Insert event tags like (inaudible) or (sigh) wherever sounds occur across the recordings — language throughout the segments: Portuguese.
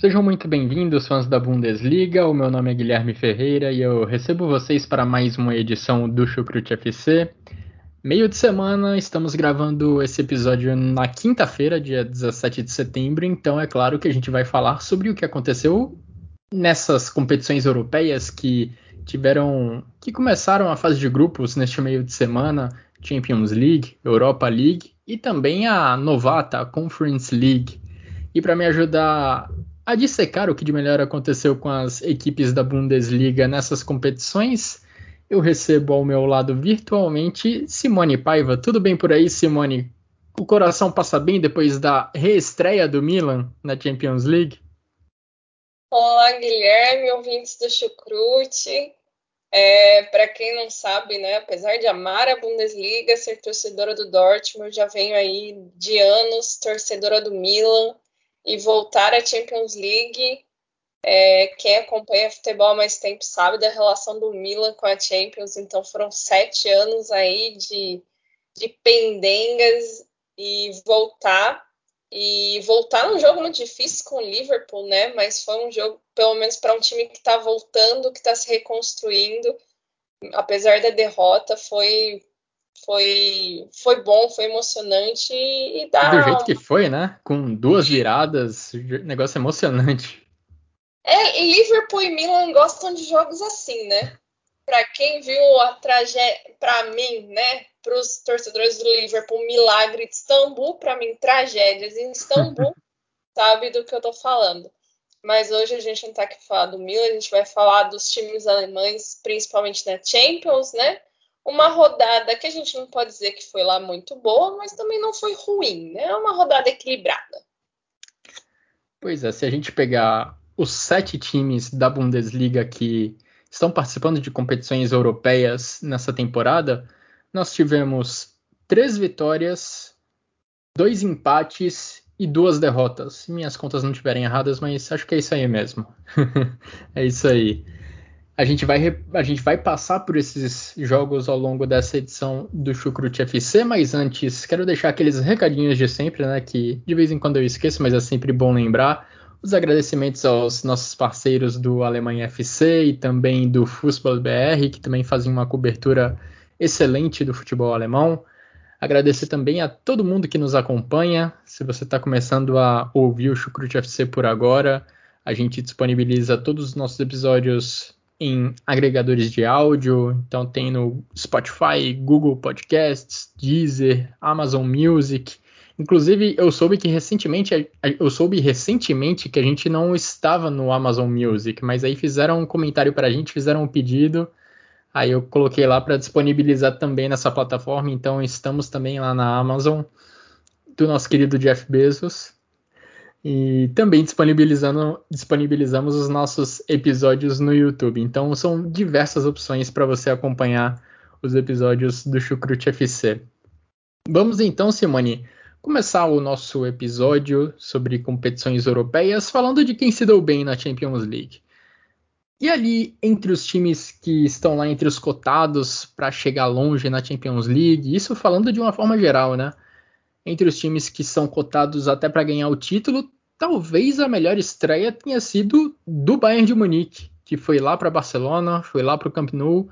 Sejam muito bem-vindos, fãs da Bundesliga. O meu nome é Guilherme Ferreira e eu recebo vocês para mais uma edição do Chucrute FC. Meio de semana, estamos gravando esse episódio na quinta-feira, dia 17 de setembro, então é claro que a gente vai falar sobre o que aconteceu nessas competições europeias que tiveram que começaram a fase de grupos neste meio de semana, Champions League, Europa League e também a novata Conference League. E para me ajudar a dissecar o que de melhor aconteceu com as equipes da Bundesliga nessas competições, eu recebo ao meu lado virtualmente Simone Paiva. Tudo bem por aí, Simone? O coração passa bem depois da reestreia do Milan na Champions League? Olá, Guilherme, ouvintes do Chucrute. É, Para quem não sabe, né, apesar de amar a Bundesliga, ser torcedora do Dortmund, já venho aí de anos torcedora do Milan e voltar à Champions League. É, quem acompanha futebol há mais tempo sabe da relação do Milan com a Champions, então foram sete anos aí de, de pendengas e voltar. E voltar num jogo muito difícil com o Liverpool, né? Mas foi um jogo, pelo menos para um time que está voltando, que está se reconstruindo. Apesar da derrota, foi foi, foi bom, foi emocionante e, e dá. Do jeito que foi, né? Com duas viradas, negócio emocionante. É, e Liverpool e Milan gostam de jogos assim, né? Para quem viu a tragédia, para mim, né? Para os torcedores do Liverpool, milagre de Istambul, para mim, tragédias em Istambul, (laughs) sabe do que eu tô falando. Mas hoje a gente não tá aqui falar do Milan, a gente vai falar dos times alemães, principalmente na Champions, né? Uma rodada que a gente não pode dizer que foi lá muito boa, mas também não foi ruim, né? É uma rodada equilibrada. Pois é, se a gente pegar os sete times da Bundesliga que estão participando de competições europeias nessa temporada, nós tivemos três vitórias, dois empates e duas derrotas. Minhas contas não estiverem erradas, mas acho que é isso aí mesmo. (laughs) é isso aí. A gente, vai, a gente vai passar por esses jogos ao longo dessa edição do Chucrute FC, mas antes quero deixar aqueles recadinhos de sempre, né? Que de vez em quando eu esqueço, mas é sempre bom lembrar. Os agradecimentos aos nossos parceiros do Alemanha FC e também do Fußball BR, que também fazem uma cobertura excelente do futebol alemão. Agradecer também a todo mundo que nos acompanha. Se você está começando a ouvir o Chucrute FC por agora, a gente disponibiliza todos os nossos episódios em agregadores de áudio, então tem no Spotify, Google Podcasts, Deezer, Amazon Music. Inclusive, eu soube que recentemente, eu soube recentemente que a gente não estava no Amazon Music, mas aí fizeram um comentário para a gente, fizeram um pedido, aí eu coloquei lá para disponibilizar também nessa plataforma, então estamos também lá na Amazon do nosso querido Jeff Bezos. E também disponibilizamos os nossos episódios no YouTube. Então são diversas opções para você acompanhar os episódios do Chucrute FC. Vamos então, Simone, começar o nosso episódio sobre competições europeias falando de quem se deu bem na Champions League. E ali, entre os times que estão lá entre os cotados para chegar longe na Champions League, isso falando de uma forma geral, né? Entre os times que são cotados até para ganhar o título, talvez a melhor estreia tenha sido do Bayern de Munique, que foi lá para Barcelona, foi lá para o Camp Nou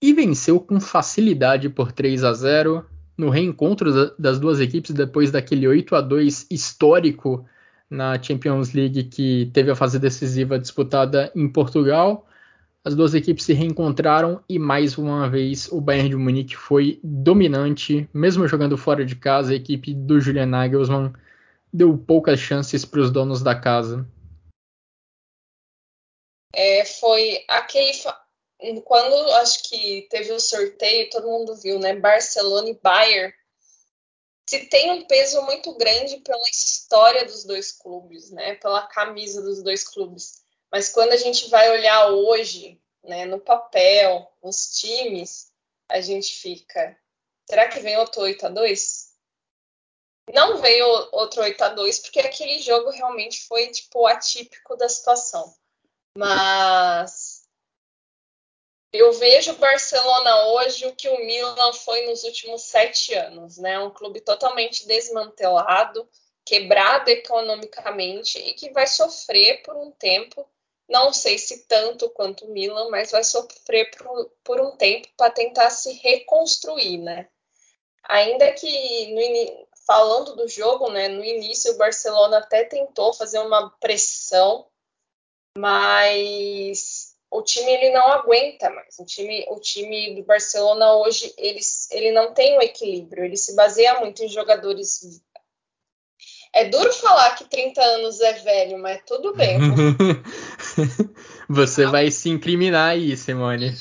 e venceu com facilidade por 3 a 0 no reencontro das duas equipes depois daquele 8 a 2 histórico na Champions League que teve a fase decisiva disputada em Portugal. As duas equipes se reencontraram e mais uma vez o Bayern de Munique foi dominante, mesmo jogando fora de casa, a equipe do Julian Nagelsmann deu poucas chances para os donos da casa. É, foi aquele quando acho que teve o sorteio, todo mundo viu, né? Barcelona e Bayern. Se tem um peso muito grande pela história dos dois clubes, né? Pela camisa dos dois clubes. Mas quando a gente vai olhar hoje, né, no papel, nos times, a gente fica. Será que vem outro 8 a 2 Não veio outro 8 a 2 porque aquele jogo realmente foi tipo atípico da situação. Mas eu vejo o Barcelona hoje o que o Milan foi nos últimos sete anos, né? Um clube totalmente desmantelado, quebrado economicamente e que vai sofrer por um tempo. Não sei se tanto quanto o Milan, mas vai sofrer por, por um tempo para tentar se reconstruir, né? Ainda que no, falando do jogo, né? No início o Barcelona até tentou fazer uma pressão, mas o time ele não aguenta mais. O time, o time do Barcelona hoje ele, ele não tem o equilíbrio, ele se baseia muito em jogadores. É duro falar que 30 anos é velho, mas tudo bem. (laughs) Você ah. vai se incriminar aí, Simone.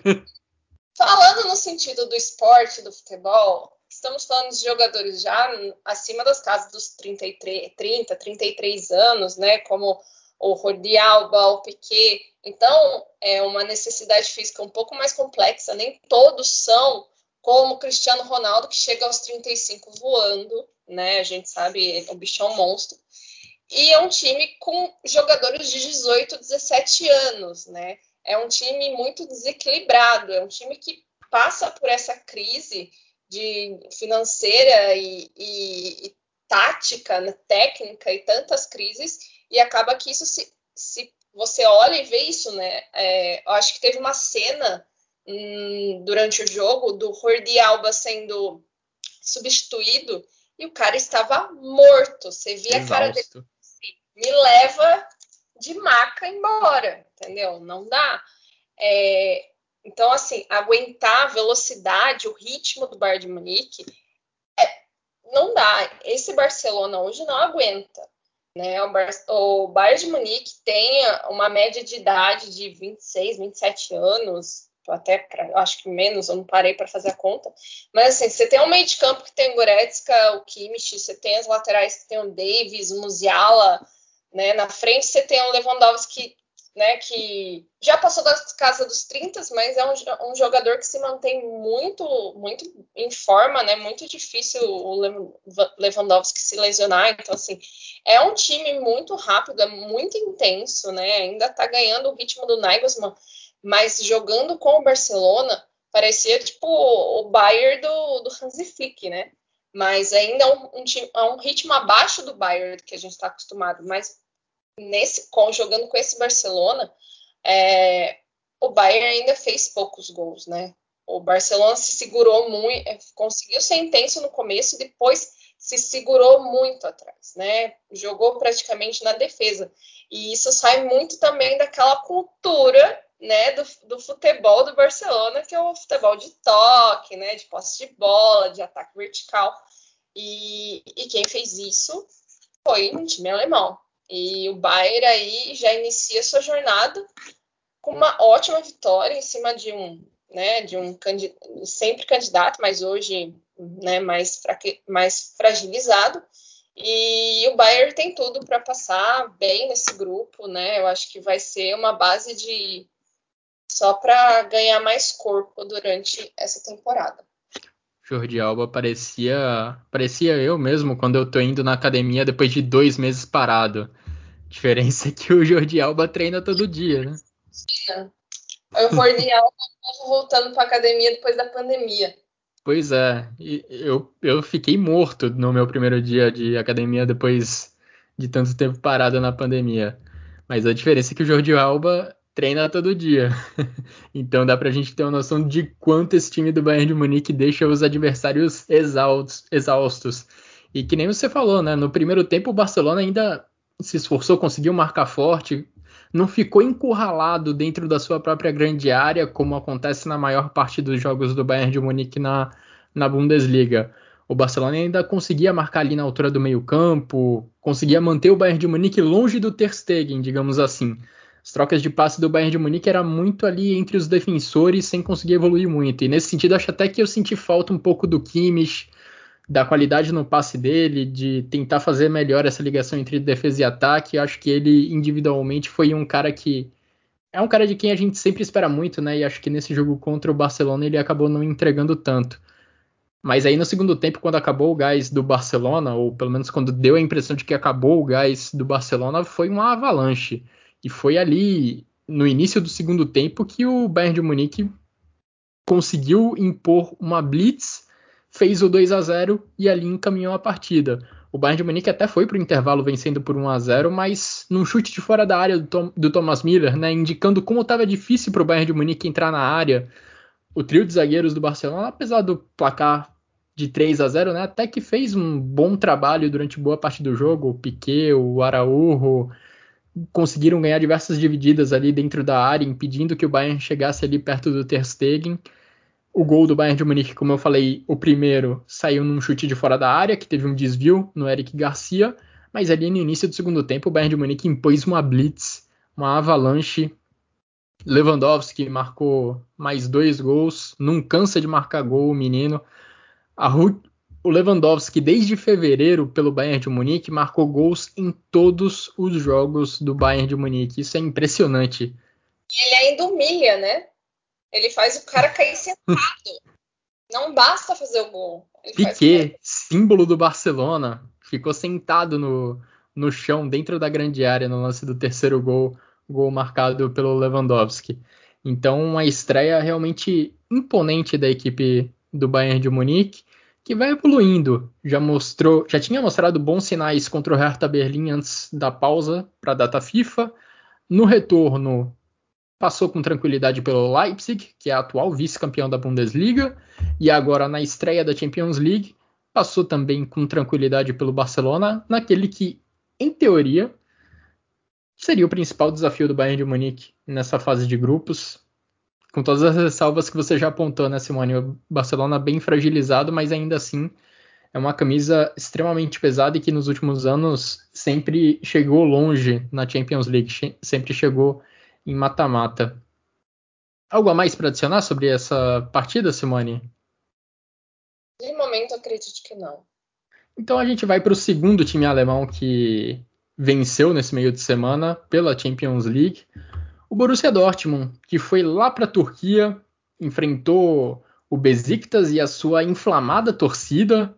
(laughs) Falando no sentido do esporte, do futebol, estamos falando de jogadores já acima das casas dos 33, 30, 33 anos, né? Como o Jordi Alba, o Piquet. Então, é uma necessidade física um pouco mais complexa. Nem todos são como o Cristiano Ronaldo, que chega aos 35 voando, né? A gente sabe, o bichão monstro. E é um time com jogadores de 18, 17 anos, né? É um time muito desequilibrado, é um time que passa por essa crise de financeira e, e, e tática, né, técnica e tantas crises e acaba que isso se, se você olha e vê isso, né? É, eu acho que teve uma cena hum, durante o jogo do Jordi Alba sendo substituído e o cara estava morto. Você via Exausto. a cara dele assim, me leva de maca embora, entendeu? Não dá. É, então, assim, aguentar a velocidade, o ritmo do Bayern de Munique, é, não dá. Esse Barcelona hoje não aguenta. Né? O, Bar o Bayern de Munique tem uma média de idade de 26, 27 anos, até pra, acho que menos, eu não parei para fazer a conta. Mas assim, você tem um meio de campo que tem o Goretzka, o Kimmich, você tem as laterais que tem o Davis, o Musiala, né? Na frente você tem o Lewandowski né, que já passou da casa dos 30, mas é um, um, jogador que se mantém muito, muito em forma, né, muito difícil o Lewandowski se lesionar, então assim, é um time muito rápido, é muito intenso, né, ainda tá ganhando o ritmo do Nagelsmann, mas jogando com o Barcelona, parecia tipo o Bayern do, do Hansi Flick, né, mas ainda é um, um, é um ritmo abaixo do Bayern que a gente está acostumado, mas nesse jogando com esse Barcelona, é, o Bayern ainda fez poucos gols, né? O Barcelona se segurou muito, é, conseguiu ser intenso no começo e depois se segurou muito atrás, né? Jogou praticamente na defesa. E isso sai muito também daquela cultura, né, do, do futebol do Barcelona, que é o futebol de toque, né, de posse de bola, de ataque vertical. E, e quem fez isso foi um time alemão, e o Bayern aí já inicia sua jornada com uma ótima vitória em cima de um, né, de um sempre candidato, mas hoje né, mais, fraque, mais fragilizado. E o Bayern tem tudo para passar bem nesse grupo, né? Eu acho que vai ser uma base de só para ganhar mais corpo durante essa temporada. Jordi Alba parecia parecia eu mesmo quando eu tô indo na academia depois de dois meses parado. A diferença é que o Jordi Alba treina todo dia, né? Sim. O Jordi Alba voltando para academia depois da pandemia. Pois é, eu, eu fiquei morto no meu primeiro dia de academia depois de tanto tempo parado na pandemia. Mas a diferença é que o Jordi Alba treina todo dia. (laughs) então dá pra gente ter uma noção de quanto esse time do Bayern de Munique deixa os adversários exaustos, exaustos. E que nem você falou, né? No primeiro tempo o Barcelona ainda se esforçou, conseguiu marcar forte, não ficou encurralado dentro da sua própria grande área, como acontece na maior parte dos jogos do Bayern de Munique na, na Bundesliga. O Barcelona ainda conseguia marcar ali na altura do meio-campo, conseguia manter o Bayern de Munique longe do Ter Stegen, digamos assim. As trocas de passe do Bayern de Munique era muito ali entre os defensores, sem conseguir evoluir muito. E nesse sentido, acho até que eu senti falta um pouco do Kimmich, da qualidade no passe dele, de tentar fazer melhor essa ligação entre defesa e ataque. Acho que ele individualmente foi um cara que é um cara de quem a gente sempre espera muito, né? E acho que nesse jogo contra o Barcelona ele acabou não entregando tanto. Mas aí no segundo tempo, quando acabou o gás do Barcelona, ou pelo menos quando deu a impressão de que acabou o gás do Barcelona, foi uma avalanche. E foi ali no início do segundo tempo que o Bayern de Munique conseguiu impor uma blitz fez o 2 a 0 e ali encaminhou a partida. O Bayern de Munique até foi para o intervalo vencendo por 1 a 0 mas num chute de fora da área do, Tom, do Thomas Miller, né, indicando como estava difícil para o Bayern de Munique entrar na área. O trio de zagueiros do Barcelona, apesar do placar de 3 a 0 né, até que fez um bom trabalho durante boa parte do jogo. O Piquet, o Araújo conseguiram ganhar diversas divididas ali dentro da área, impedindo que o Bayern chegasse ali perto do Ter Stegen. O gol do Bayern de Munique, como eu falei, o primeiro saiu num chute de fora da área, que teve um desvio no Eric Garcia, mas ali no início do segundo tempo o Bayern de Munique impôs uma blitz, uma avalanche. Lewandowski marcou mais dois gols, não cansa de marcar gol o menino. O Lewandowski, desde fevereiro, pelo Bayern de Munique, marcou gols em todos os jogos do Bayern de Munique. Isso é impressionante. E ele ainda humilha, né? Ele faz o cara cair sentado. Não basta fazer o gol. Ele Piquet, símbolo do Barcelona, ficou sentado no, no chão dentro da grande área no lance do terceiro gol, gol marcado pelo Lewandowski. Então, uma estreia realmente imponente da equipe do Bayern de Munique, que vai evoluindo. Já mostrou, já tinha mostrado bons sinais contra o Hertha Berlim antes da pausa para a data FIFA. No retorno, passou com tranquilidade pelo Leipzig, que é atual vice-campeão da Bundesliga, e agora na estreia da Champions League, passou também com tranquilidade pelo Barcelona, naquele que, em teoria, seria o principal desafio do Bayern de Munique nessa fase de grupos. Com todas as ressalvas que você já apontou, né, Simone? O Barcelona bem fragilizado, mas ainda assim é uma camisa extremamente pesada e que nos últimos anos sempre chegou longe na Champions League, sempre chegou em mata-mata. Algo a mais para adicionar sobre essa partida, Simone? De momento, acredito que não. Então a gente vai para o segundo time alemão que venceu nesse meio de semana pela Champions League. O Borussia Dortmund, que foi lá para a Turquia, enfrentou o Besiktas e a sua inflamada torcida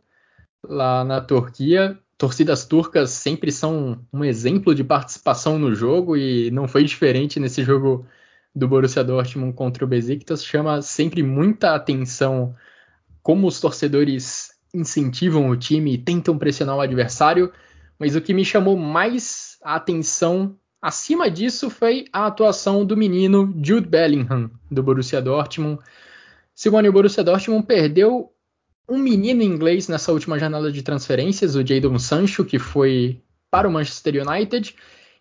lá na Turquia torcidas turcas sempre são um exemplo de participação no jogo e não foi diferente nesse jogo do Borussia Dortmund contra o Besiktas. Chama sempre muita atenção como os torcedores incentivam o time e tentam pressionar o adversário, mas o que me chamou mais a atenção acima disso foi a atuação do menino Jude Bellingham do Borussia Dortmund. Simone, o Borussia Dortmund perdeu um menino inglês nessa última janela de transferências, o Jadon Sancho, que foi para o Manchester United,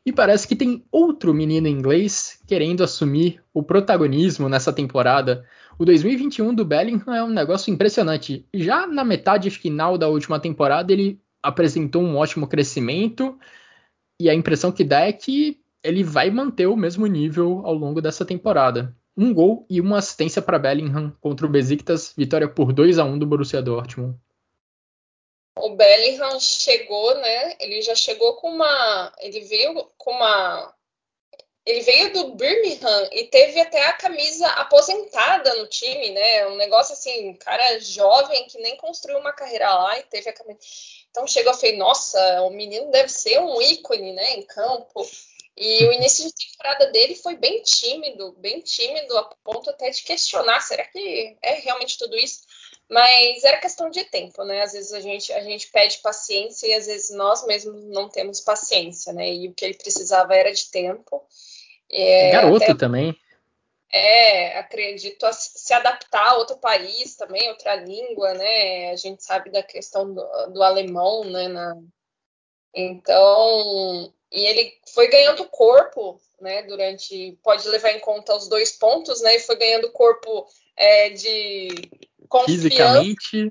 e parece que tem outro menino inglês querendo assumir o protagonismo nessa temporada. O 2021 do Bellingham é um negócio impressionante. Já na metade final da última temporada, ele apresentou um ótimo crescimento, e a impressão que dá é que ele vai manter o mesmo nível ao longo dessa temporada um gol e uma assistência para Bellingham contra o Besiktas, vitória por 2 a 1 do Borussia Dortmund. O Bellingham chegou, né? Ele já chegou com uma, ele veio com uma ele veio do Birmingham e teve até a camisa aposentada no time, né? Um negócio assim, cara jovem que nem construiu uma carreira lá e teve a camisa. Então chegou e falei, nossa, o menino deve ser um ícone, né, em campo. E o início de temporada dele foi bem tímido, bem tímido, a ponto até de questionar, será que é realmente tudo isso? Mas era questão de tempo, né? Às vezes a gente, a gente pede paciência e às vezes nós mesmos não temos paciência, né? E o que ele precisava era de tempo. É, Garoto até, também. É, acredito se adaptar a outro país também, outra língua, né? A gente sabe da questão do, do alemão, né? Na, então, e ele foi ganhando corpo, né, durante, pode levar em conta os dois pontos, né, e foi ganhando corpo é, de confiança. Fisicamente.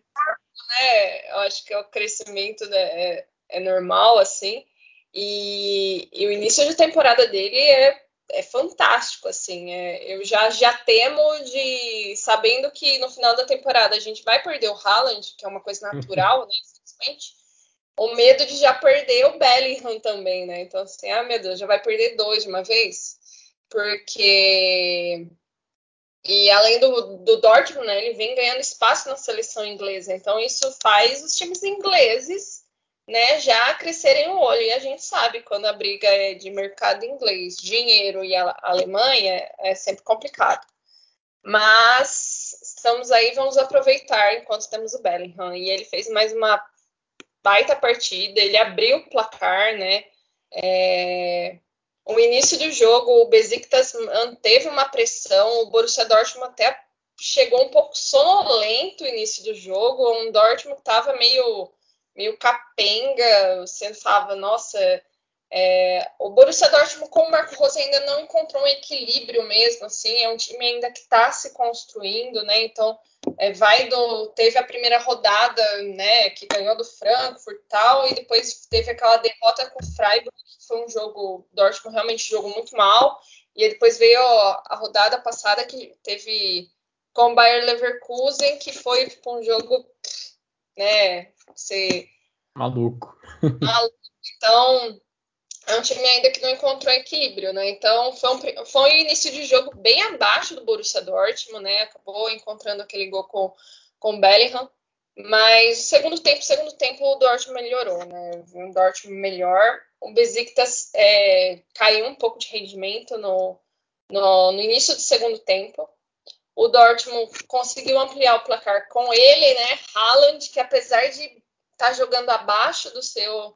Né, eu acho que é o crescimento né, é, é normal, assim, e, e, o início de temporada dele é é fantástico, assim. É, eu já, já temo de, sabendo que no final da temporada a gente vai perder o Haaland, que é uma coisa natural, né, infelizmente, o medo de já perder o Bellingham também, né? Então, assim, ah, meu Deus, já vai perder dois de uma vez? Porque... E além do, do Dortmund, né, ele vem ganhando espaço na seleção inglesa. Então, isso faz os times ingleses né, já crescerem o olho. E a gente sabe quando a briga é de mercado inglês, dinheiro e a Alemanha, é sempre complicado. Mas estamos aí, vamos aproveitar enquanto temos o Bellingham. E ele fez mais uma baita partida, ele abriu o placar, né? É... O início do jogo, o Besiktas manteve uma pressão, o Borussia Dortmund até chegou um pouco sonolento no início do jogo, o Dortmund estava meio meio capenga, você falava, nossa, é, o Borussia Dortmund com o Marco Rose ainda não encontrou um equilíbrio mesmo, assim, é um time ainda que está se construindo, né, então é, vai do, teve a primeira rodada, né, que ganhou do Frankfurt e tal, e depois teve aquela derrota com o Freiburg, que foi um jogo, Dortmund realmente jogou muito mal, e depois veio a rodada passada que teve com o Bayer Leverkusen, que foi um jogo né? Ser maluco. maluco. Então, é um time ainda que não encontrou equilíbrio, né? Então, foi um, foi um início de jogo bem abaixo do Borussia Dortmund, né? Acabou encontrando aquele gol com, com o Bellingham. Mas segundo tempo, segundo tempo, o Dortmund melhorou, né? Um Dortmund melhor. O Besiktas é, caiu um pouco de rendimento no, no, no início do segundo tempo. O Dortmund conseguiu ampliar o placar com ele, né? Haaland, que apesar de estar tá jogando abaixo do seu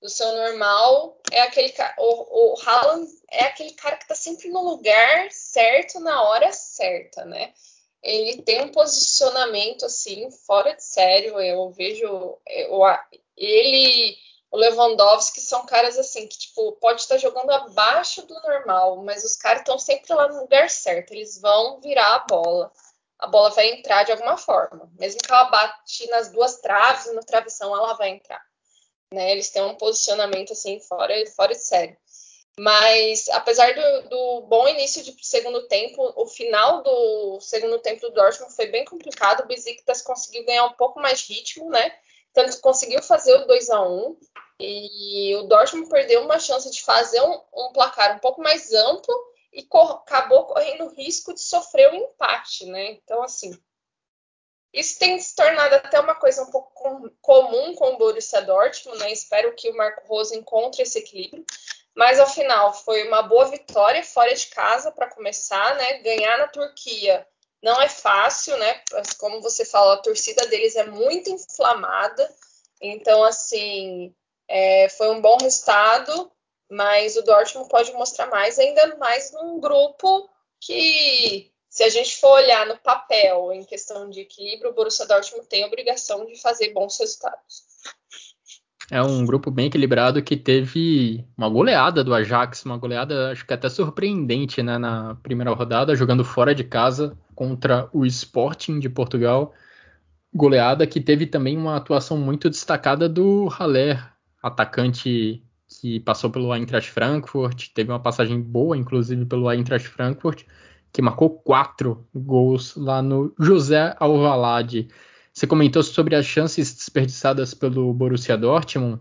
do seu normal, é aquele o, o Haaland é aquele cara que está sempre no lugar certo na hora certa, né? Ele tem um posicionamento assim fora de sério. Eu vejo eu, ele o Lewandowski são caras assim que tipo pode estar jogando abaixo do normal, mas os caras estão sempre lá no lugar certo. Eles vão virar a bola. A bola vai entrar de alguma forma, mesmo que ela bate nas duas traves no travessão ela vai entrar. Né? Eles têm um posicionamento assim fora, fora de sério. Mas apesar do, do, bom início de segundo tempo, o final do segundo tempo do Dortmund foi bem complicado. O Besiktas conseguiu ganhar um pouco mais de ritmo, né? Tanto conseguiu fazer o 2 a 1 e o Dortmund perdeu uma chance de fazer um, um placar um pouco mais amplo e cor acabou correndo o risco de sofrer o um empate, né? Então, assim, isso tem se tornado até uma coisa um pouco com, comum com o Borussia Dortmund, né? Espero que o Marco Rose encontre esse equilíbrio. Mas ao final foi uma boa vitória fora de casa para começar, né? Ganhar na Turquia não é fácil, né? Como você falou, a torcida deles é muito inflamada. Então, assim, é, foi um bom resultado, mas o Dortmund pode mostrar mais, ainda mais num grupo que, se a gente for olhar no papel, em questão de equilíbrio, o Borussia Dortmund tem a obrigação de fazer bons resultados. É um grupo bem equilibrado que teve uma goleada do Ajax, uma goleada acho que até surpreendente né, na primeira rodada, jogando fora de casa contra o Sporting de Portugal. Goleada que teve também uma atuação muito destacada do Haller, atacante que passou pelo Eintracht Frankfurt, teve uma passagem boa, inclusive, pelo Eintracht Frankfurt, que marcou quatro gols lá no José Alvalade. Você comentou sobre as chances desperdiçadas pelo Borussia Dortmund.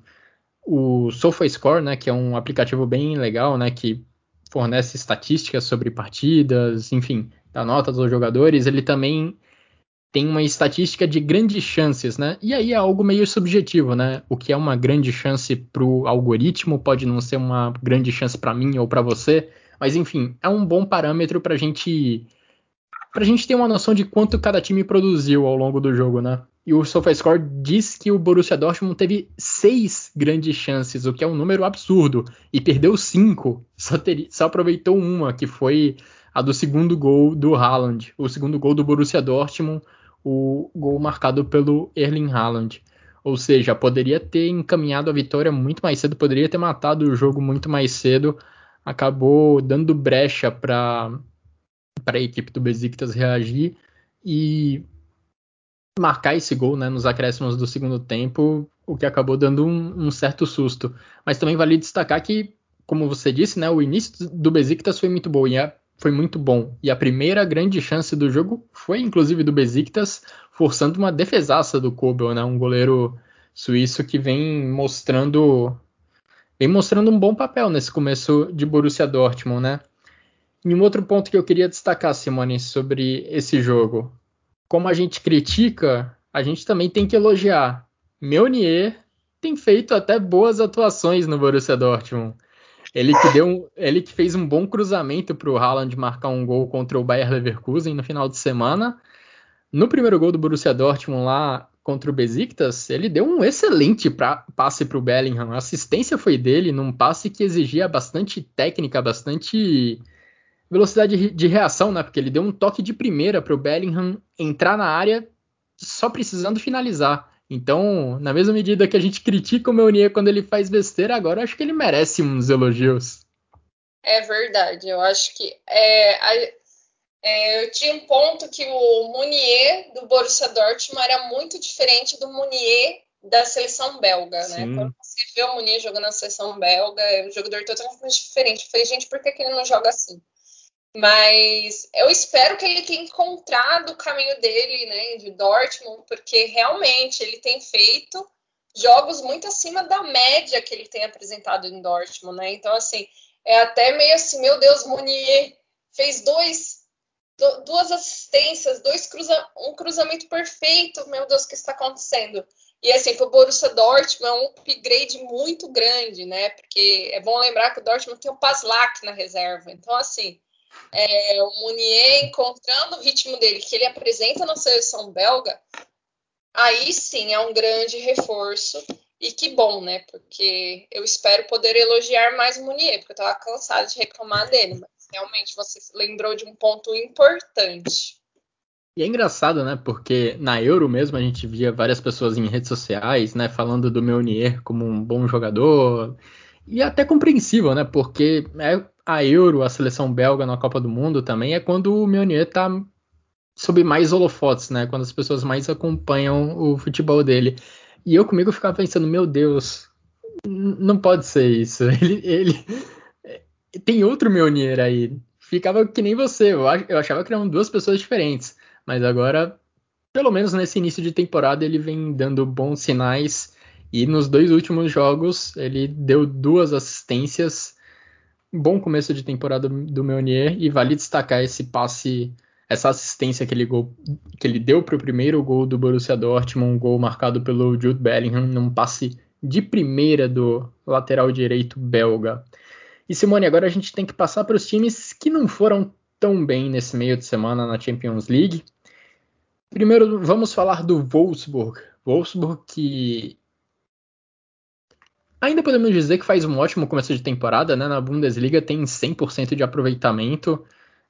O SofaScore, né, que é um aplicativo bem legal, né, que fornece estatísticas sobre partidas, enfim, dá notas aos jogadores, ele também tem uma estatística de grandes chances, né? E aí é algo meio subjetivo, né? O que é uma grande chance para o algoritmo pode não ser uma grande chance para mim ou para você, mas enfim, é um bom parâmetro para a gente para a gente ter uma noção de quanto cada time produziu ao longo do jogo, né? E o SofaScore diz que o Borussia Dortmund teve seis grandes chances, o que é um número absurdo, e perdeu cinco, (laughs) só, ter, só aproveitou uma, que foi a do segundo gol do Haaland, o segundo gol do Borussia Dortmund, o gol marcado pelo Erling Haaland. Ou seja, poderia ter encaminhado a vitória muito mais cedo, poderia ter matado o jogo muito mais cedo, acabou dando brecha para para a equipe do Besiktas reagir e marcar esse gol né, nos acréscimos do segundo tempo, o que acabou dando um, um, certo susto. Mas também vale destacar que como você disse, né, o início do Besiktas foi muito bom e a, foi muito bom. E a primeira grande chance do jogo foi inclusive do Besiktas, forçando uma defesaça do Kobel, né, um goleiro suíço que vem mostrando vem mostrando um bom papel nesse começo de Borussia Dortmund, né? E um outro ponto que eu queria destacar, Simone, sobre esse jogo. Como a gente critica, a gente também tem que elogiar. Meunier tem feito até boas atuações no Borussia Dortmund. Ele que, deu ele que fez um bom cruzamento para o Haaland marcar um gol contra o Bayer Leverkusen no final de semana. No primeiro gol do Borussia Dortmund lá contra o Besiktas, ele deu um excelente pra, passe para o Bellingham. A assistência foi dele num passe que exigia bastante técnica, bastante velocidade de reação, né? Porque ele deu um toque de primeira para o Bellingham entrar na área só precisando finalizar. Então, na mesma medida que a gente critica o Meunier quando ele faz besteira, agora eu acho que ele merece uns elogios. É verdade, eu acho que é, a, é, eu tinha um ponto que o Munier do Borussia Dortmund era muito diferente do Munier da seleção belga, né? Sim. né? Quando você vê o Munier jogando na seleção belga, o jogador totalmente diferente. Eu falei, gente, por que, que ele não joga assim? Mas eu espero que ele tenha encontrado o caminho dele, né, de Dortmund, porque realmente ele tem feito jogos muito acima da média que ele tem apresentado em Dortmund, né? Então, assim, é até meio assim, meu Deus, Munier fez dois, duas assistências, dois cruza, um cruzamento perfeito, meu Deus, o que está acontecendo? E assim, para o Borussia Dortmund é um upgrade muito grande, né? Porque é bom lembrar que o Dortmund tem o Paslak na reserva. Então, assim, é, o Munier encontrando o ritmo dele que ele apresenta na seleção belga, aí sim é um grande reforço. E que bom, né? Porque eu espero poder elogiar mais o Munier, porque eu estava cansada de reclamar dele. Mas realmente você lembrou de um ponto importante. E é engraçado, né? Porque na Euro mesmo a gente via várias pessoas em redes sociais, né? Falando do Meunier como um bom jogador. E até compreensível, né? Porque é a Euro, a seleção belga na Copa do Mundo também, é quando o Meunier tá sob mais holofotes, né? Quando as pessoas mais acompanham o futebol dele. E eu comigo ficava pensando, meu Deus, não pode ser isso. (laughs) Ele, ele tem outro Meunier aí. Ficava que nem você. Eu achava que eram duas pessoas diferentes. Mas agora, pelo menos nesse início de temporada, ele vem dando bons sinais. E nos dois últimos jogos, ele deu duas assistências bom começo de temporada do Meunier e vale destacar esse passe, essa assistência que ele, gol, que ele deu para o primeiro gol do Borussia Dortmund, um gol marcado pelo Jude Bellingham, num passe de primeira do lateral direito belga. E Simone, agora a gente tem que passar para os times que não foram tão bem nesse meio de semana na Champions League. Primeiro, vamos falar do Wolfsburg. Wolfsburg que Ainda podemos dizer que faz um ótimo começo de temporada, né? Na Bundesliga tem 100% de aproveitamento,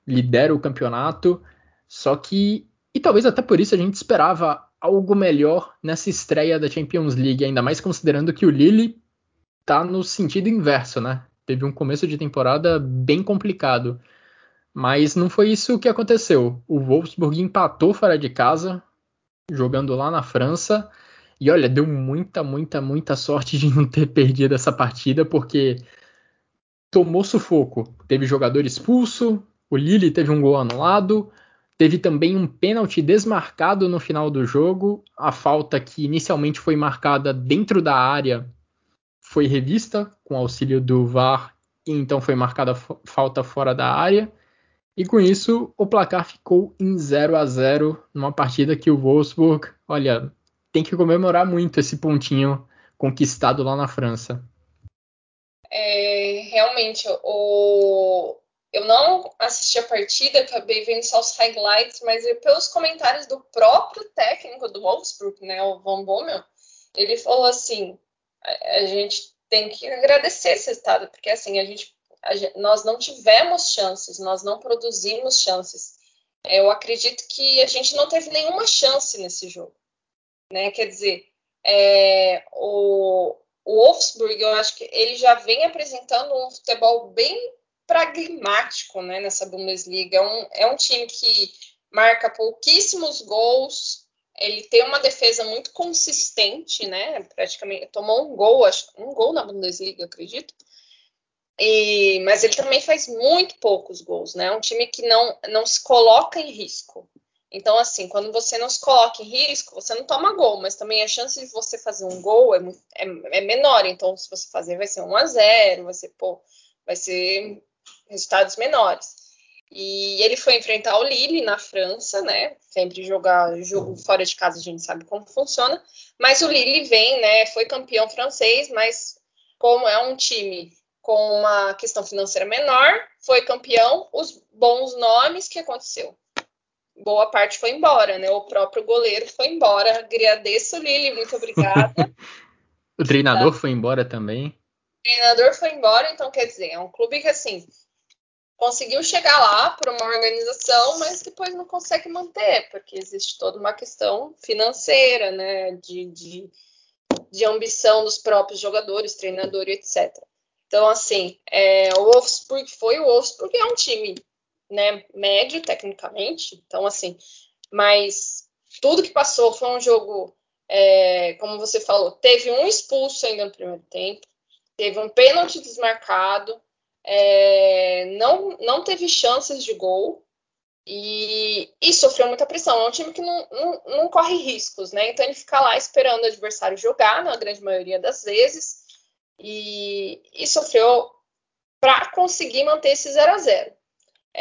lidera o campeonato, só que e talvez até por isso a gente esperava algo melhor nessa estreia da Champions League, ainda mais considerando que o Lille tá no sentido inverso, né? Teve um começo de temporada bem complicado. Mas não foi isso que aconteceu. O Wolfsburg empatou fora de casa, jogando lá na França, e olha, deu muita, muita, muita sorte de não ter perdido essa partida, porque tomou sufoco. Teve jogador expulso, o Lille teve um gol anulado, teve também um pênalti desmarcado no final do jogo. A falta que inicialmente foi marcada dentro da área foi revista com auxílio do VAR e então foi marcada falta fora da área. E com isso, o placar ficou em 0 a 0 numa partida que o Wolfsburg, olha, tem que comemorar muito esse pontinho conquistado lá na França. É, realmente, o... eu não assisti a partida, acabei vendo só os highlights, mas pelos comentários do próprio técnico do Wolfsburg, né, o Van Bommel, ele falou assim, a, a gente tem que agradecer esse estado, porque assim, a gente, a gente, nós não tivemos chances, nós não produzimos chances. Eu acredito que a gente não teve nenhuma chance nesse jogo. Né? Quer dizer, é, o, o Wolfsburg, eu acho que ele já vem apresentando um futebol bem pragmático né, nessa Bundesliga. É um, é um time que marca pouquíssimos gols, ele tem uma defesa muito consistente, né? Praticamente tomou um gol, acho, um gol na Bundesliga, acredito. E, mas ele também faz muito poucos gols, né? É um time que não, não se coloca em risco. Então, assim, quando você não se coloca em risco, você não toma gol, mas também a chance de você fazer um gol é, é, é menor. Então, se você fazer, vai ser 1 a 0 vai ser, pô, vai ser resultados menores. E ele foi enfrentar o Lille na França, né? Sempre jogar jogo fora de casa, a gente sabe como funciona. Mas o Lille vem, né? Foi campeão francês, mas como é um time com uma questão financeira menor, foi campeão, os bons nomes que aconteceu. Boa parte foi embora, né? O próprio goleiro foi embora. Agradeço, Lili, muito obrigada. (laughs) o treinador tá. foi embora também. O treinador foi embora, então quer dizer, é um clube que assim conseguiu chegar lá para uma organização, mas depois não consegue manter, porque existe toda uma questão financeira, né? De, de, de ambição dos próprios jogadores, treinador e etc. Então, assim, é, o Wolfsburg foi o Wolfsburg é um time né, médio, tecnicamente. Então, assim, mas tudo que passou foi um jogo, é, como você falou, teve um expulso ainda no primeiro tempo, teve um pênalti desmarcado, é, não, não teve chances de gol e, e, sofreu muita pressão. É um time que não, não, não corre riscos, né? Então ele fica lá esperando o adversário jogar, na grande maioria das vezes e, e sofreu para conseguir manter esse 0 a 0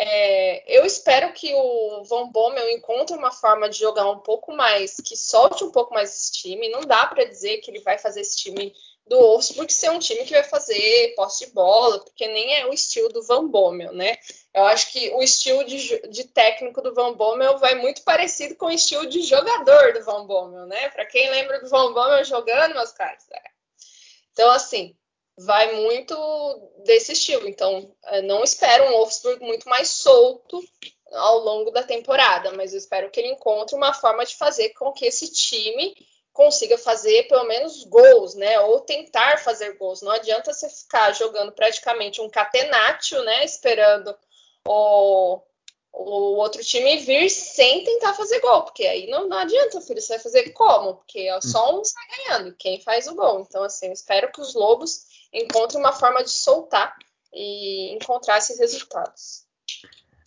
é, eu espero que o Van Bommel encontre uma forma de jogar um pouco mais, que solte um pouco mais esse time. Não dá para dizer que ele vai fazer esse time do Wolfsburg ser um time que vai fazer posse de bola, porque nem é o estilo do Van Bommel, né? Eu acho que o estilo de, de técnico do Van Bommel vai muito parecido com o estilo de jogador do Van Bommel, né? Para quem lembra do Van Bommel jogando, meus caras, é, então, assim, vai muito desse estilo. Então, é, não espero um Wolfsburg muito mais solto ao longo da temporada, mas eu espero que ele encontre uma forma de fazer com que esse time consiga fazer pelo menos gols, né? Ou tentar fazer gols. Não adianta você ficar jogando praticamente um catenaccio, né? Esperando o, o outro time vir sem tentar fazer gol, porque aí não, não adianta, filho, você vai fazer como? Porque é só um está ganhando, quem faz o gol. Então, assim, eu espero que os Lobos encontrem uma forma de soltar e encontrar esses resultados.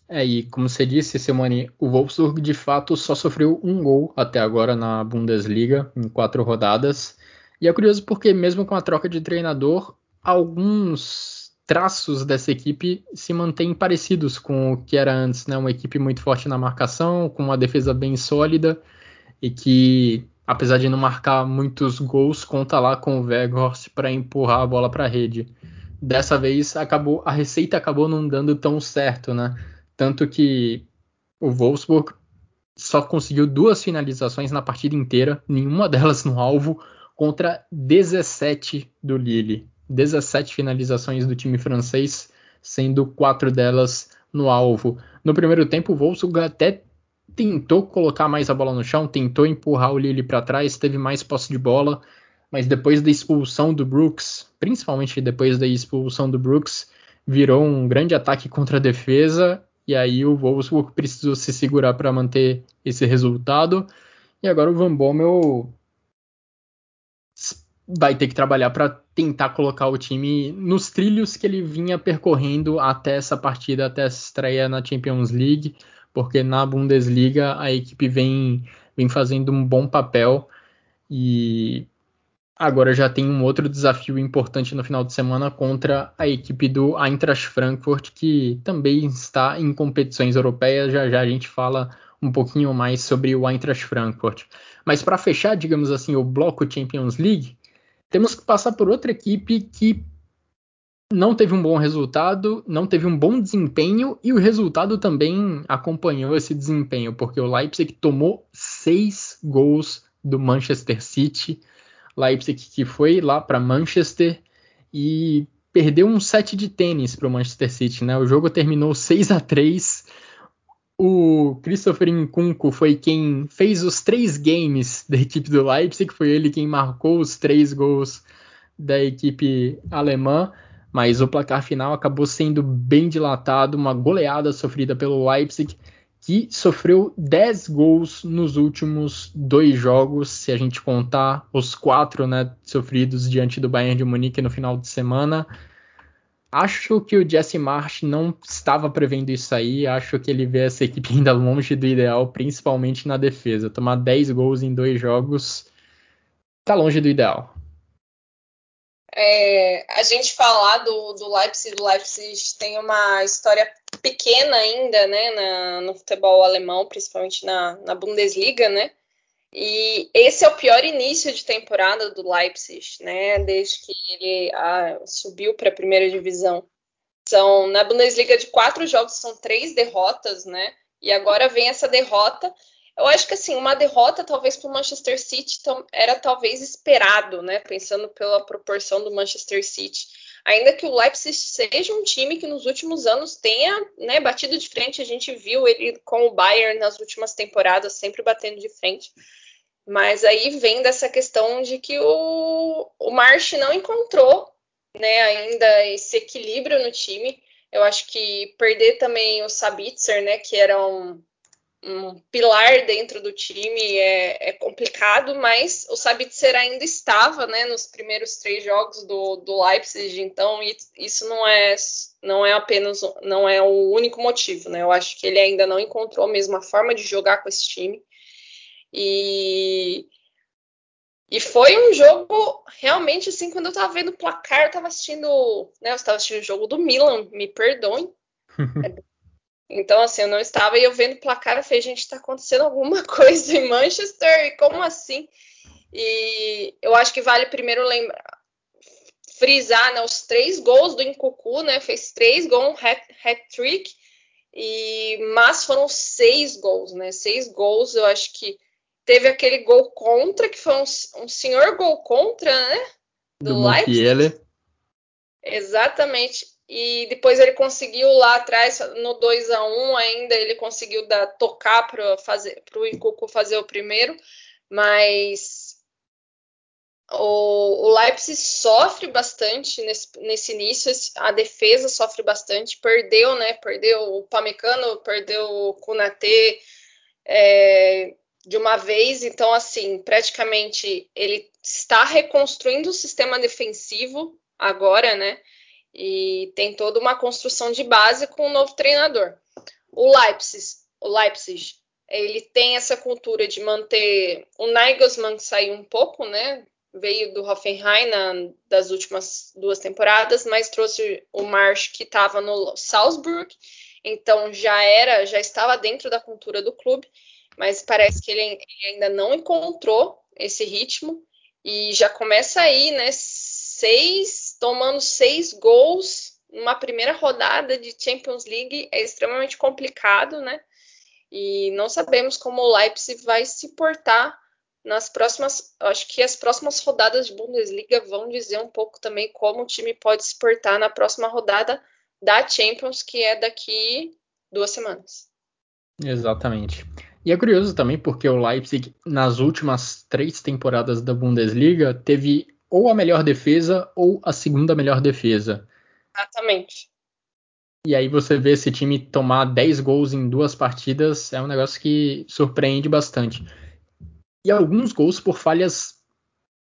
É, e como você disse, Simone, o Wolfsburg de fato só sofreu um gol até agora na Bundesliga, em quatro rodadas. E é curioso porque, mesmo com a troca de treinador, alguns traços dessa equipe se mantêm parecidos com o que era antes, né? Uma equipe muito forte na marcação, com uma defesa bem sólida e que, apesar de não marcar muitos gols, conta lá com o Weghorst para empurrar a bola para a rede. Dessa vez acabou a receita acabou não dando tão certo, né? Tanto que o Wolfsburg só conseguiu duas finalizações na partida inteira, nenhuma delas no alvo, contra 17 do Lille. 17 finalizações do time francês, sendo quatro delas no alvo. No primeiro tempo, o Wolfsburg até tentou colocar mais a bola no chão, tentou empurrar o Lille para trás, teve mais posse de bola, mas depois da expulsão do Brooks, principalmente depois da expulsão do Brooks, virou um grande ataque contra a defesa e aí o Wolfsburg precisou se segurar para manter esse resultado. E agora o Van Bommel vai ter que trabalhar para tentar colocar o time nos trilhos que ele vinha percorrendo até essa partida, até essa estreia na Champions League, porque na Bundesliga a equipe vem, vem fazendo um bom papel e agora já tem um outro desafio importante no final de semana contra a equipe do Eintracht Frankfurt, que também está em competições europeias. Já já a gente fala um pouquinho mais sobre o Eintracht Frankfurt. Mas para fechar, digamos assim, o bloco Champions League, temos que passar por outra equipe que não teve um bom resultado, não teve um bom desempenho e o resultado também acompanhou esse desempenho, porque o Leipzig tomou seis gols do Manchester City. Leipzig que foi lá para Manchester e perdeu um set de tênis para o Manchester City, né? O jogo terminou 6 a 3 o Christopher Nkunku foi quem fez os três games da equipe do Leipzig, foi ele quem marcou os três gols da equipe alemã, mas o placar final acabou sendo bem dilatado, uma goleada sofrida pelo Leipzig, que sofreu 10 gols nos últimos dois jogos, se a gente contar os quatro né, sofridos diante do Bayern de Munique no final de semana. Acho que o Jesse Marsh não estava prevendo isso aí. Acho que ele vê essa equipe (laughs) ainda longe do ideal, principalmente na defesa. Tomar 10 gols em dois jogos tá longe do ideal. É, a gente falar do, do Leipzig, do Leipzig tem uma história pequena ainda, né, na, no futebol alemão, principalmente na, na Bundesliga, né? E esse é o pior início de temporada do Leipzig, né? Desde que ele ah, subiu para a primeira divisão. São na Bundesliga de quatro jogos são três derrotas, né? E agora vem essa derrota. Eu acho que assim uma derrota talvez para o Manchester City era talvez esperado, né? Pensando pela proporção do Manchester City. Ainda que o Leipzig seja um time que nos últimos anos tenha né, batido de frente, a gente viu ele com o Bayern nas últimas temporadas sempre batendo de frente. Mas aí vem dessa questão de que o, o March não encontrou né, ainda esse equilíbrio no time. Eu acho que perder também o Sabitzer, né, que era um, um pilar dentro do time, é, é, complicado, mas o Sabitzer ainda estava né, nos primeiros três jogos do, do Leipzig, então isso não é, não é apenas não é o único motivo. Né? Eu acho que ele ainda não encontrou a mesma forma de jogar com esse time. E, e foi um jogo realmente assim, quando eu tava vendo o placar, eu tava assistindo, né? Eu estava assistindo o jogo do Milan, me perdoem. (laughs) então, assim, eu não estava e eu vendo o placar, eu falei, gente, tá acontecendo alguma (laughs) coisa em Manchester, e como assim? E eu acho que vale primeiro lembrar, frisar né, os três gols do Incucu, né? Fez três gols, hat-trick, e mas foram seis gols, né? Seis gols, eu acho que teve aquele gol contra, que foi um, um senhor gol contra, né? Do, do Leipzig. Exatamente. E depois ele conseguiu lá atrás, no 2 a 1 ainda, ele conseguiu dar, tocar para o Incuco fazer o primeiro, mas o, o Leipzig sofre bastante nesse, nesse início, a defesa sofre bastante, perdeu, né? Perdeu o Pamecano, perdeu o Kunate, é, de uma vez, então assim, praticamente ele está reconstruindo o sistema defensivo agora, né? E tem toda uma construção de base com o um novo treinador. O Leipzig, o Leipzig, ele tem essa cultura de manter o Nagelsmann saiu um pouco, né? Veio do Hoffenheim na, das últimas duas temporadas, mas trouxe o Marsh que estava no Salzburg, então já era, já estava dentro da cultura do clube mas parece que ele, ele ainda não encontrou esse ritmo e já começa aí, né? Seis, tomando seis gols numa primeira rodada de Champions League é extremamente complicado, né? E não sabemos como o Leipzig vai se portar nas próximas. Acho que as próximas rodadas de Bundesliga vão dizer um pouco também como o time pode se portar na próxima rodada da Champions, que é daqui duas semanas. Exatamente. E é curioso também porque o Leipzig, nas últimas três temporadas da Bundesliga, teve ou a melhor defesa ou a segunda melhor defesa. Exatamente. E aí você vê esse time tomar 10 gols em duas partidas, é um negócio que surpreende bastante. E alguns gols por falhas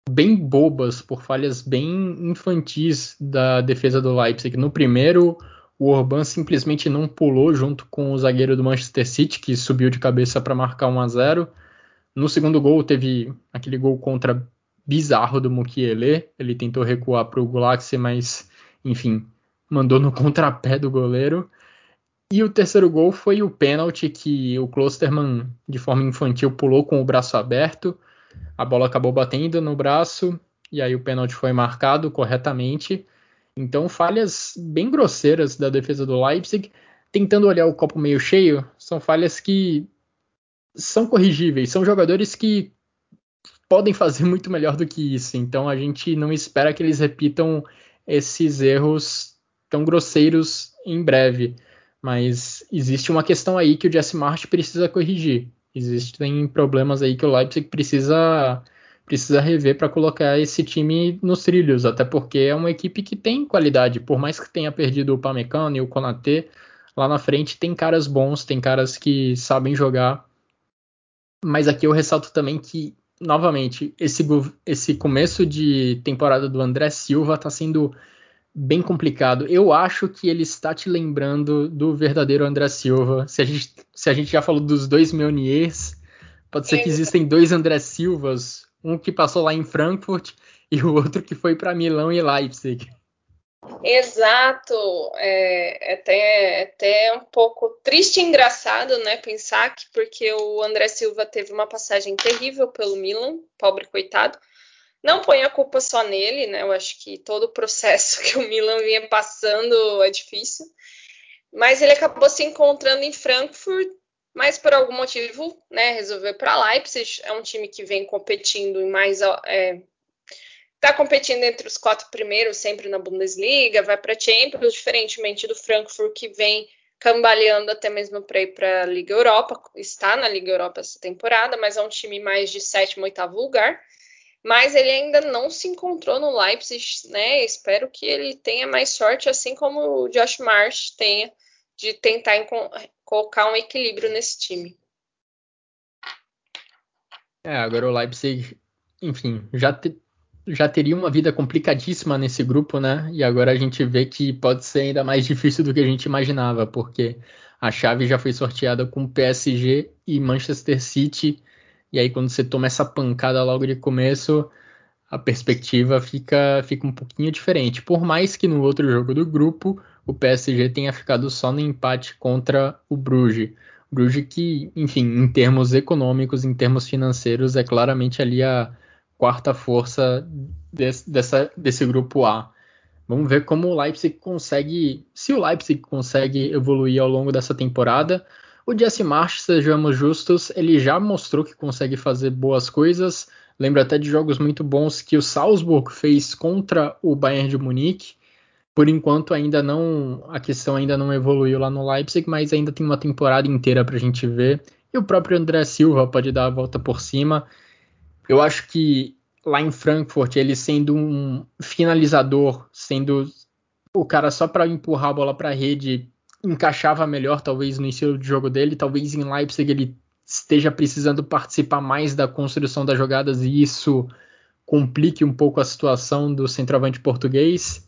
bem bobas, por falhas bem infantis da defesa do Leipzig. No primeiro, o Orban simplesmente não pulou junto com o zagueiro do Manchester City, que subiu de cabeça para marcar 1 a 0 No segundo gol, teve aquele gol contra bizarro do Mukiele. Ele tentou recuar para o Gulaxi, mas, enfim, mandou no (laughs) contrapé do goleiro. E o terceiro gol foi o pênalti que o Klosterman, de forma infantil, pulou com o braço aberto. A bola acabou batendo no braço e aí o pênalti foi marcado corretamente. Então, falhas bem grosseiras da defesa do Leipzig, tentando olhar o copo meio cheio, são falhas que são corrigíveis, são jogadores que podem fazer muito melhor do que isso. Então, a gente não espera que eles repitam esses erros tão grosseiros em breve. Mas existe uma questão aí que o Jesse March precisa corrigir. Existem problemas aí que o Leipzig precisa precisa rever para colocar esse time nos trilhos, até porque é uma equipe que tem qualidade, por mais que tenha perdido o Pamecano e o Konaté, lá na frente tem caras bons, tem caras que sabem jogar. Mas aqui eu ressalto também que, novamente, esse, esse começo de temporada do André Silva está sendo bem complicado. Eu acho que ele está te lembrando do verdadeiro André Silva. Se a gente, se a gente já falou dos dois Meuniers, pode ser que existem dois André Silvas, um que passou lá em Frankfurt e o outro que foi para Milão e Leipzig. Exato, é, é até, é até um pouco triste e engraçado, né, pensar que porque o André Silva teve uma passagem terrível pelo Milan, pobre coitado, não põe a culpa só nele, né, eu acho que todo o processo (laughs) que o Milan vinha passando é difícil, mas ele acabou se encontrando em Frankfurt, mas por algum motivo, né, resolveu para Leipzig, é um time que vem competindo em mais é, está competindo entre os quatro primeiros sempre na Bundesliga, vai para Champions, diferentemente do Frankfurt que vem cambaleando até mesmo para ir para a Liga Europa, está na Liga Europa essa temporada, mas é um time mais de sétimo, oitavo lugar. Mas ele ainda não se encontrou no Leipzig, né? Espero que ele tenha mais sorte, assim como o Josh Marsh tenha, de tentar colocar um equilíbrio nesse time. É, agora o Leipzig, enfim, já te, já teria uma vida complicadíssima nesse grupo, né? E agora a gente vê que pode ser ainda mais difícil do que a gente imaginava, porque a chave já foi sorteada com PSG e Manchester City. E aí, quando você toma essa pancada logo de começo, a perspectiva fica, fica um pouquinho diferente. Por mais que no outro jogo do grupo o PSG tenha ficado só no empate contra o Bruges. Bruges que, enfim, em termos econômicos, em termos financeiros, é claramente ali a quarta força desse, dessa, desse grupo A. Vamos ver como o Leipzig consegue, se o Leipzig consegue evoluir ao longo dessa temporada. O Jesse March, sejamos justos, ele já mostrou que consegue fazer boas coisas. Lembro até de jogos muito bons que o Salzburg fez contra o Bayern de Munique. Por enquanto ainda não, a questão ainda não evoluiu lá no Leipzig, mas ainda tem uma temporada inteira para a gente ver. E o próprio André Silva pode dar a volta por cima. Eu acho que lá em Frankfurt, ele sendo um finalizador, sendo o cara só para empurrar a bola para a rede, encaixava melhor, talvez, no estilo de jogo dele. Talvez em Leipzig ele esteja precisando participar mais da construção das jogadas e isso complique um pouco a situação do centroavante português.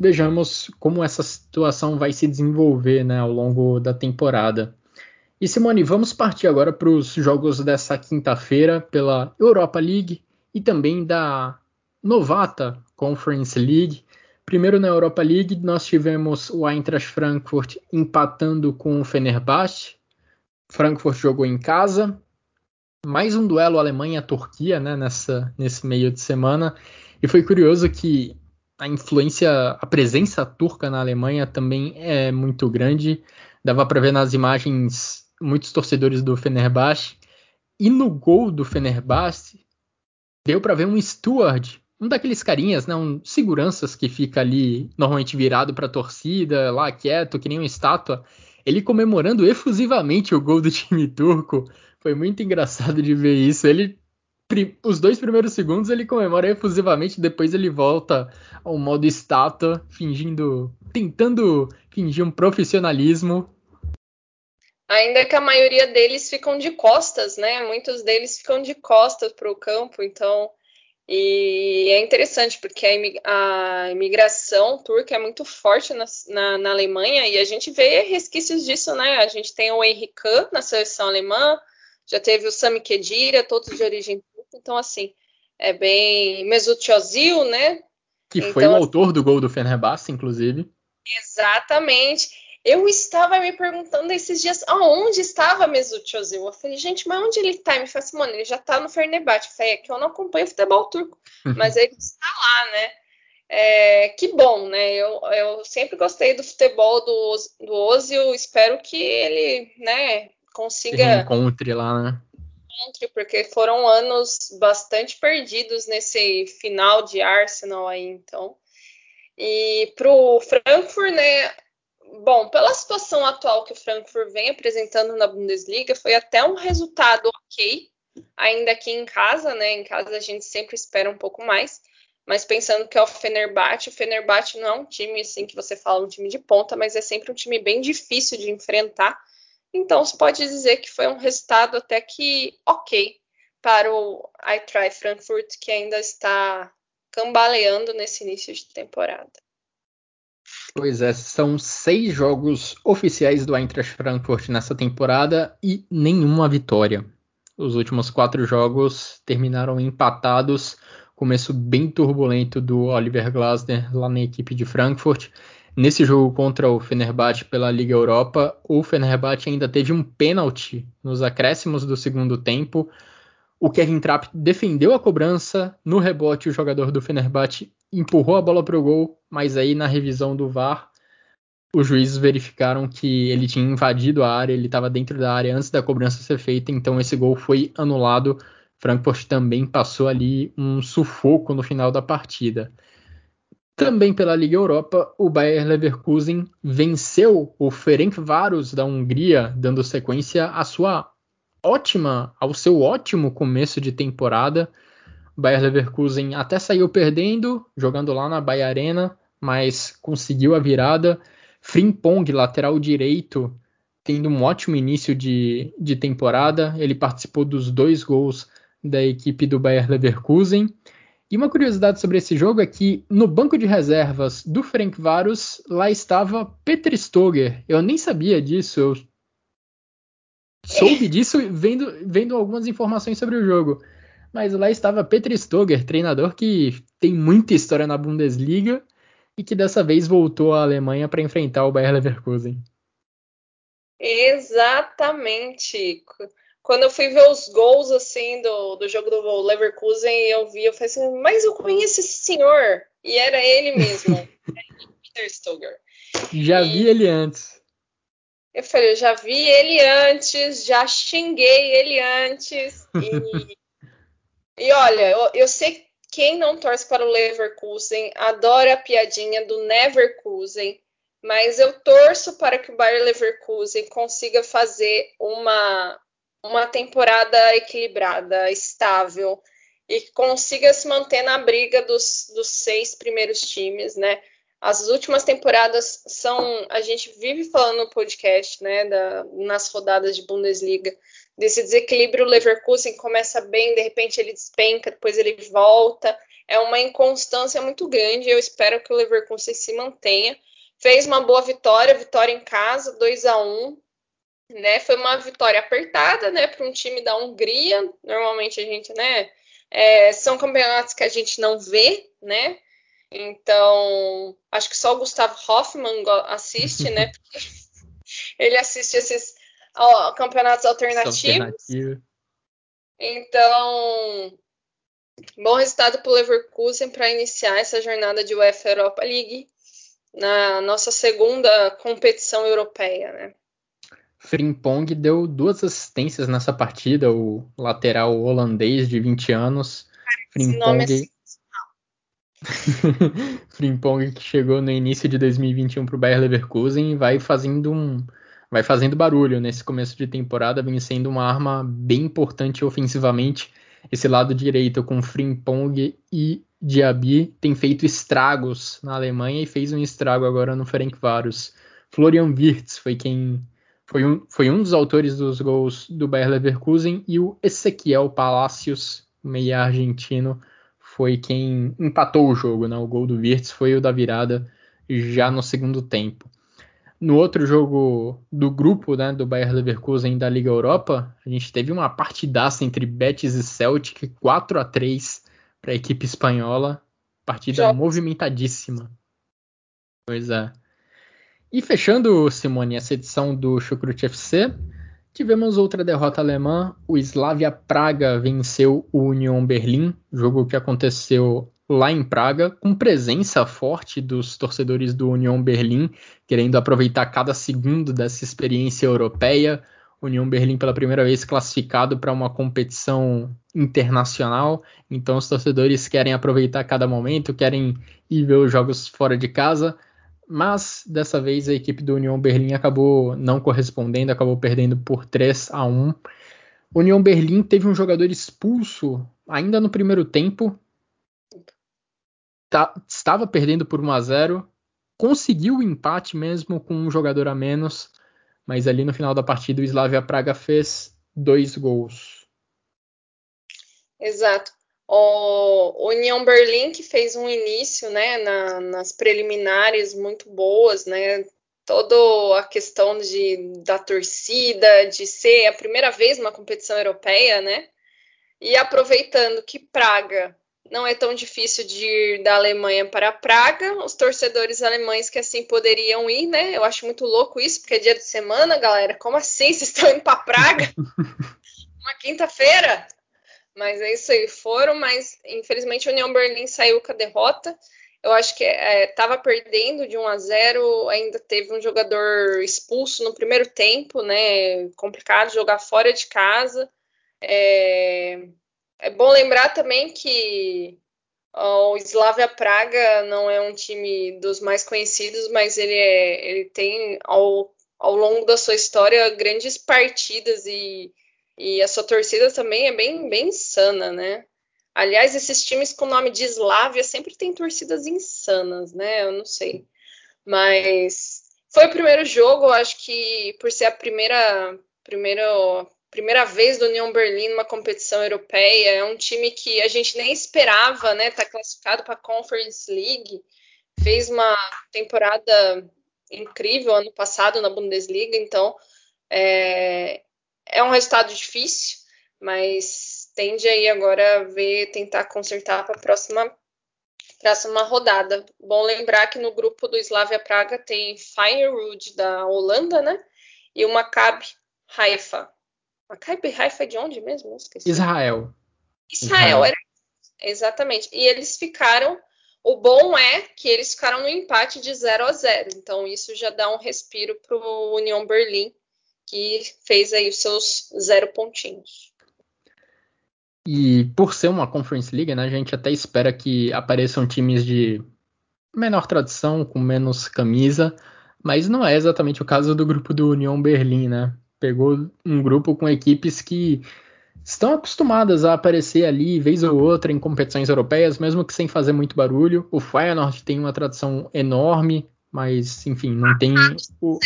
Vejamos como essa situação vai se desenvolver né, ao longo da temporada. E Simone, vamos partir agora para os jogos dessa quinta-feira pela Europa League e também da novata Conference League. Primeiro na Europa League, nós tivemos o Eintracht Frankfurt empatando com o Fenerbahçe. Frankfurt jogou em casa. Mais um duelo Alemanha-Turquia né, nessa, nesse meio de semana. E foi curioso que a influência, a presença turca na Alemanha também é muito grande. Dava para ver nas imagens muitos torcedores do Fenerbahçe. E no gol do Fenerbahçe, deu para ver um steward, um daqueles carinhas, né, um seguranças que fica ali normalmente virado para a torcida, lá quieto, que nem uma estátua, ele comemorando efusivamente o gol do time turco. Foi muito engraçado de ver isso. Ele os dois primeiros segundos ele comemora efusivamente, depois ele volta ao modo estátua, fingindo, tentando fingir um profissionalismo Ainda que a maioria deles ficam de costas, né? Muitos deles ficam de costas para o campo, então. E é interessante porque a imigração turca é muito forte na, na, na, Alemanha e a gente vê resquícios disso, né? A gente tem o Henrique na seleção alemã, já teve o Sami Khedira, todos de origem turca, então assim, é bem Mesut Ozil, né? Que foi então, o autor do gol do Fenerbahçe, inclusive. Exatamente. Eu estava me perguntando esses dias aonde estava Mesut Ozil. Eu falei, gente, mas onde ele está? Me falou assim, mano, ele já está no Fenerbahçe. Eu falei, é que eu não acompanho futebol turco, uhum. mas ele está lá, né? É, que bom, né? Eu, eu sempre gostei do futebol do, do Ozil. Espero que ele, né, consiga... encontre lá, né? Porque foram anos bastante perdidos nesse final de Arsenal aí, então. E pro Frankfurt, né? Bom, pela situação atual que o Frankfurt vem apresentando na Bundesliga, foi até um resultado ok, ainda aqui em casa, né? Em casa a gente sempre espera um pouco mais. Mas pensando que é o Fenerbahçe, o Fenerbahçe não é um time assim que você fala um time de ponta, mas é sempre um time bem difícil de enfrentar. Então se pode dizer que foi um resultado até que ok para o Eintracht Frankfurt que ainda está cambaleando nesse início de temporada. Pois é, são seis jogos oficiais do Eintracht Frankfurt nessa temporada e nenhuma vitória. Os últimos quatro jogos terminaram empatados. Começo bem turbulento do Oliver Glasner lá na equipe de Frankfurt. Nesse jogo contra o Fenerbahçe pela Liga Europa, o Fenerbahçe ainda teve um pênalti nos acréscimos do segundo tempo. O Kevin Trapp defendeu a cobrança, no rebote o jogador do Fenerbahçe empurrou a bola para o gol, mas aí na revisão do VAR os juízes verificaram que ele tinha invadido a área, ele estava dentro da área antes da cobrança ser feita, então esse gol foi anulado. Frankfurt também passou ali um sufoco no final da partida. Também pela Liga Europa, o Bayer Leverkusen venceu o Ferencváros da Hungria, dando sequência à sua ótima, ao seu ótimo começo de temporada. O Bayer Leverkusen até saiu perdendo, jogando lá na Bahia Arena, mas conseguiu a virada Frimpong, lateral direito, tendo um ótimo início de, de temporada. Ele participou dos dois gols da equipe do Bayer Leverkusen. E uma curiosidade sobre esse jogo é que no banco de reservas do Frank Varus, lá estava Petr Stoger. Eu nem sabia disso, eu soube disso vendo, vendo algumas informações sobre o jogo. Mas lá estava Petr Stoger, treinador que tem muita história na Bundesliga e que dessa vez voltou à Alemanha para enfrentar o Bayer Leverkusen. Exatamente. Quando eu fui ver os gols assim do, do jogo do Leverkusen, eu vi, eu falei assim, mas eu conheço esse senhor. E era ele mesmo, (laughs) Peter Stoger. Já e... vi ele antes. Eu falei, eu já vi ele antes, já xinguei ele antes. E, (laughs) e olha, eu, eu sei quem não torce para o Leverkusen adora a piadinha do Neverkusen, mas eu torço para que o Bayer Leverkusen consiga fazer uma, uma temporada equilibrada, estável e consiga se manter na briga dos, dos seis primeiros times, né? As últimas temporadas são, a gente vive falando no podcast, né, da, nas rodadas de Bundesliga, desse desequilíbrio, o Leverkusen começa bem, de repente ele despenca, depois ele volta. É uma inconstância muito grande. Eu espero que o Leverkusen se mantenha. Fez uma boa vitória, vitória em casa, 2 a 1 né? Foi uma vitória apertada, né, para um time da Hungria. Normalmente a gente, né, é, são campeonatos que a gente não vê, né? Então, acho que só o Gustavo Hoffmann assiste, né? (laughs) ele assiste esses ó, campeonatos alternativos. Então, bom resultado para o Leverkusen para iniciar essa jornada de UEFA Europa League na nossa segunda competição europeia, né? Frimpong deu duas assistências nessa partida, o lateral holandês de 20 anos. Frimpong... (laughs) Frimpong que chegou no início de 2021 para o Bayer Leverkusen e vai fazendo um, vai fazendo barulho nesse começo de temporada, vem sendo uma arma bem importante ofensivamente. Esse lado direito com Frimpong e Diaby tem feito estragos na Alemanha e fez um estrago agora no Ferencváros. Florian Wirtz foi quem foi um, foi um dos autores dos gols do Bayer Leverkusen e o Ezequiel Palacios, meia argentino, foi quem empatou o jogo. Né? O gol do Wirtz foi o da virada já no segundo tempo. No outro jogo do grupo, né, do Bayer Leverkusen da Liga Europa, a gente teve uma partidaça entre Betis e Celtic, 4 a 3 para a equipe espanhola, partida Já. movimentadíssima. Pois é. E fechando, Simone, essa edição do Chucrute FC, tivemos outra derrota alemã. O Slavia Praga venceu o Union Berlim, jogo que aconteceu lá em Praga, com presença forte dos torcedores do União Berlim, querendo aproveitar cada segundo dessa experiência europeia. União Berlim pela primeira vez classificado para uma competição internacional, então os torcedores querem aproveitar cada momento, querem ir ver os jogos fora de casa, mas dessa vez a equipe do União Berlim acabou não correspondendo, acabou perdendo por 3 a 1. União Berlim teve um jogador expulso ainda no primeiro tempo, tá, estava perdendo por 1 a 0 conseguiu o empate mesmo com um jogador a menos, mas ali no final da partida o Slavia Praga fez dois gols. Exato. O União Berlim que fez um início, né, na, nas preliminares muito boas, né, toda a questão de, da torcida, de ser a primeira vez numa competição europeia, né, e aproveitando que Praga não é tão difícil de ir da Alemanha para Praga, os torcedores alemães que assim poderiam ir, né, eu acho muito louco isso, porque é dia de semana, galera, como assim, vocês estão indo para Praga? (laughs) Uma quinta-feira? Mas é isso aí, foram, mas infelizmente o União Berlim saiu com a derrota. Eu acho que estava é, perdendo de 1 a 0, ainda teve um jogador expulso no primeiro tempo, né? Complicado jogar fora de casa. É, é bom lembrar também que o Slavia Praga não é um time dos mais conhecidos, mas ele, é, ele tem ao, ao longo da sua história grandes partidas e e a sua torcida também é bem, bem insana, né? Aliás, esses times com nome de Slavia sempre têm torcidas insanas, né? Eu não sei. Mas foi o primeiro jogo, eu acho que por ser a primeira, primeira, primeira vez do União Berlim numa competição europeia, é um time que a gente nem esperava, né? Tá classificado para a Conference League, fez uma temporada incrível ano passado na Bundesliga, então é, é um resultado difícil, mas tende aí agora a ver, tentar consertar para a próxima, próxima rodada. Bom lembrar que no grupo do Slavia Praga tem Feyenoord da Holanda, né? E o Maccabi Haifa. Maccabi Haifa é de onde mesmo? Israel. Israel, era. Exatamente. E eles ficaram. O bom é que eles ficaram no empate de 0 a 0. Então, isso já dá um respiro para o União Berlim, que fez aí os seus zero pontinhos. E por ser uma Conference League, né, a gente até espera que apareçam times de menor tradição, com menos camisa, mas não é exatamente o caso do grupo do União Berlim, né? Pegou um grupo com equipes que estão acostumadas a aparecer ali vez ou outra em competições europeias, mesmo que sem fazer muito barulho. O Feyenoord tem uma tradição enorme, mas enfim, não tem o... Né?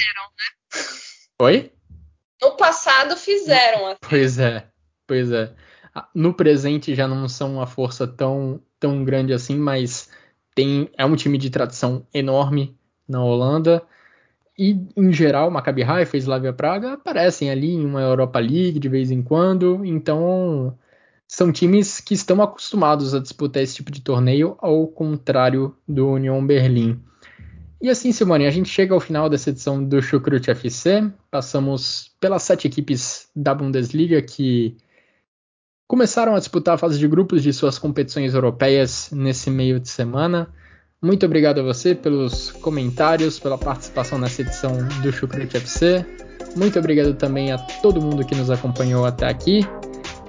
Oi? No passado fizeram. Até. Pois é, pois é. No presente já não são uma força tão, tão grande assim, mas tem é um time de tradição enorme na Holanda. E, em geral, Maccabi Haifa e Slavia Praga aparecem ali em uma Europa League de vez em quando. Então, são times que estão acostumados a disputar esse tipo de torneio, ao contrário do Union Berlim. E assim, Simone, a gente chega ao final dessa edição do Chucrute FC. Passamos pelas sete equipes da Bundesliga que começaram a disputar a fase de grupos de suas competições europeias nesse meio de semana. Muito obrigado a você pelos comentários, pela participação nessa edição do Chucrute FC. Muito obrigado também a todo mundo que nos acompanhou até aqui.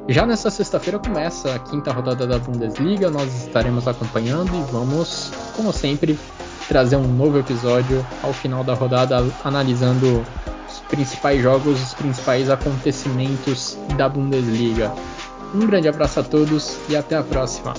Já nessa sexta-feira começa a quinta rodada da Bundesliga, nós estaremos acompanhando e vamos, como sempre, trazer um novo episódio ao final da rodada analisando os principais jogos, os principais acontecimentos da Bundesliga. Um grande abraço a todos e até a próxima.